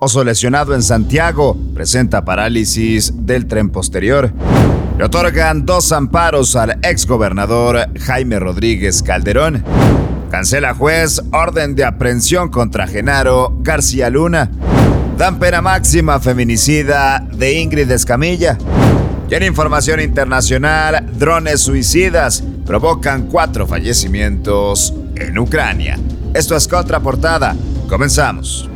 Oso lesionado en Santiago presenta parálisis del tren posterior. Le otorgan dos amparos al exgobernador Jaime Rodríguez Calderón. Cancela juez orden de aprehensión contra Genaro García Luna. Dan pena máxima feminicida de Ingrid Escamilla. Y en información internacional, drones suicidas provocan cuatro fallecimientos en Ucrania. Esto es Contraportada. Comenzamos.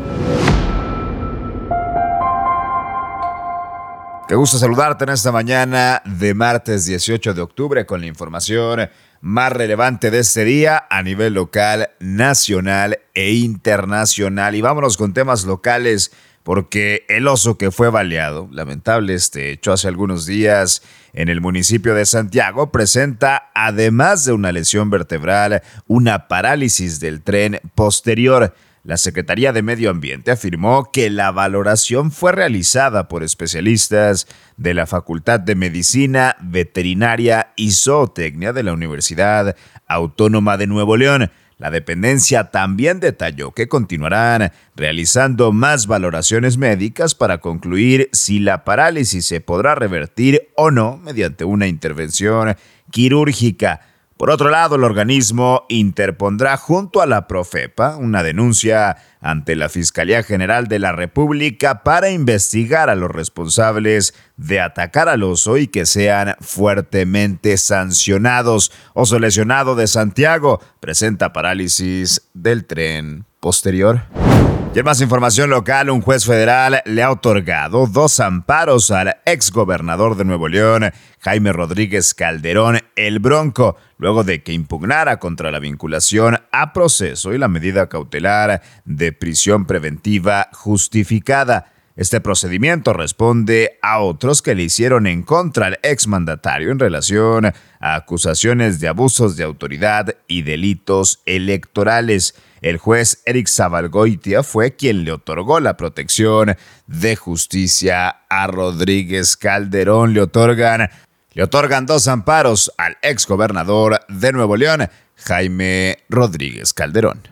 Qué gusto saludarte en esta mañana de martes 18 de octubre con la información más relevante de este día a nivel local, nacional e internacional. Y vámonos con temas locales porque el oso que fue baleado, lamentable este hecho hace algunos días en el municipio de Santiago, presenta, además de una lesión vertebral, una parálisis del tren posterior. La Secretaría de Medio Ambiente afirmó que la valoración fue realizada por especialistas de la Facultad de Medicina, Veterinaria y Zootecnia de la Universidad Autónoma de Nuevo León. La dependencia también detalló que continuarán realizando más valoraciones médicas para concluir si la parálisis se podrá revertir o no mediante una intervención quirúrgica. Por otro lado, el organismo interpondrá junto a la Profepa una denuncia ante la Fiscalía General de la República para investigar a los responsables de atacar al oso y que sean fuertemente sancionados. Oso lesionado de Santiago presenta parálisis del tren posterior. Y en más información local, un juez federal le ha otorgado dos amparos al exgobernador de Nuevo León, Jaime Rodríguez Calderón, el Bronco, luego de que impugnara contra la vinculación a proceso y la medida cautelar de prisión preventiva justificada. Este procedimiento responde a otros que le hicieron en contra al exmandatario en relación a acusaciones de abusos de autoridad y delitos electorales. El juez Eric Zabalgoitia fue quien le otorgó la protección de justicia a Rodríguez Calderón. Le otorgan, le otorgan dos amparos al exgobernador de Nuevo León, Jaime Rodríguez Calderón.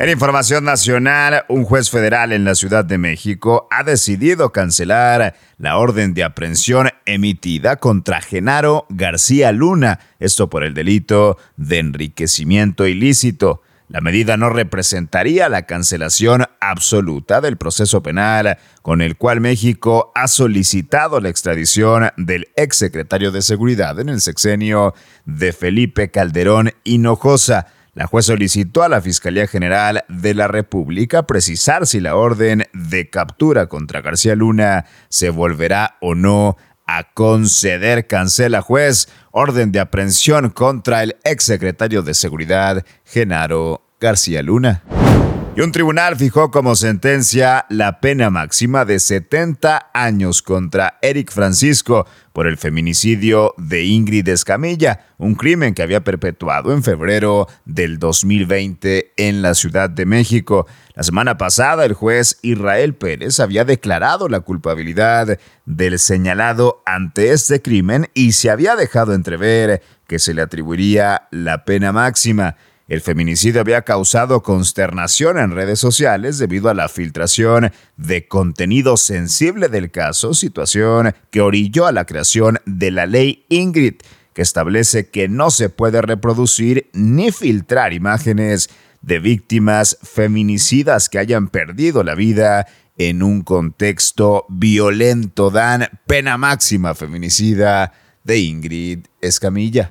En información nacional, un juez federal en la Ciudad de México ha decidido cancelar la orden de aprehensión emitida contra Genaro García Luna, esto por el delito de enriquecimiento ilícito. La medida no representaría la cancelación absoluta del proceso penal con el cual México ha solicitado la extradición del exsecretario de Seguridad en el sexenio de Felipe Calderón Hinojosa. La juez solicitó a la Fiscalía General de la República precisar si la orden de captura contra García Luna se volverá o no a conceder, cancela juez, orden de aprehensión contra el exsecretario de Seguridad, Genaro García Luna. Y un tribunal fijó como sentencia la pena máxima de 70 años contra Eric Francisco por el feminicidio de Ingrid Escamilla, un crimen que había perpetuado en febrero del 2020 en la Ciudad de México. La semana pasada el juez Israel Pérez había declarado la culpabilidad del señalado ante este crimen y se había dejado entrever que se le atribuiría la pena máxima. El feminicidio había causado consternación en redes sociales debido a la filtración de contenido sensible del caso, situación que orilló a la creación de la ley Ingrid, que establece que no se puede reproducir ni filtrar imágenes de víctimas feminicidas que hayan perdido la vida en un contexto violento. Dan pena máxima feminicida de Ingrid Escamilla.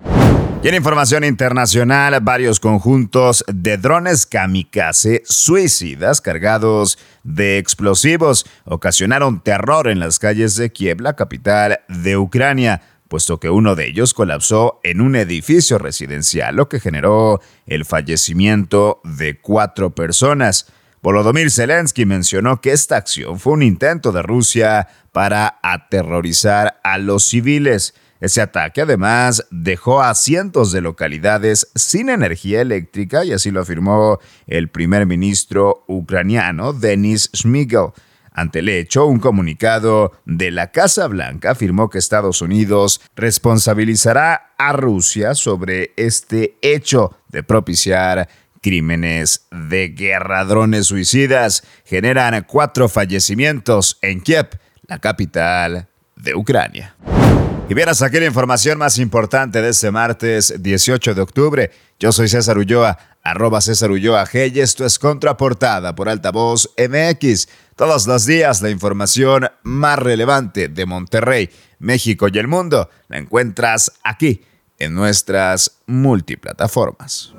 Y en información internacional, varios conjuntos de drones kamikaze suicidas cargados de explosivos ocasionaron terror en las calles de Kiev, la capital de Ucrania, puesto que uno de ellos colapsó en un edificio residencial, lo que generó el fallecimiento de cuatro personas. Volodymyr Zelensky mencionó que esta acción fue un intento de Rusia para aterrorizar a los civiles. Ese ataque además dejó a cientos de localidades sin energía eléctrica y así lo afirmó el primer ministro ucraniano Denis Shmyhal. Ante el hecho, un comunicado de la Casa Blanca afirmó que Estados Unidos responsabilizará a Rusia sobre este hecho de propiciar crímenes de guerra. Drones suicidas generan cuatro fallecimientos en Kiev, la capital de Ucrania. Y hasta aquí la información más importante de este martes 18 de octubre. Yo soy César Ulloa, arroba César Ulloa G y esto es Contraportada por Altavoz MX. Todos los días la información más relevante de Monterrey, México y el mundo la encuentras aquí en nuestras multiplataformas.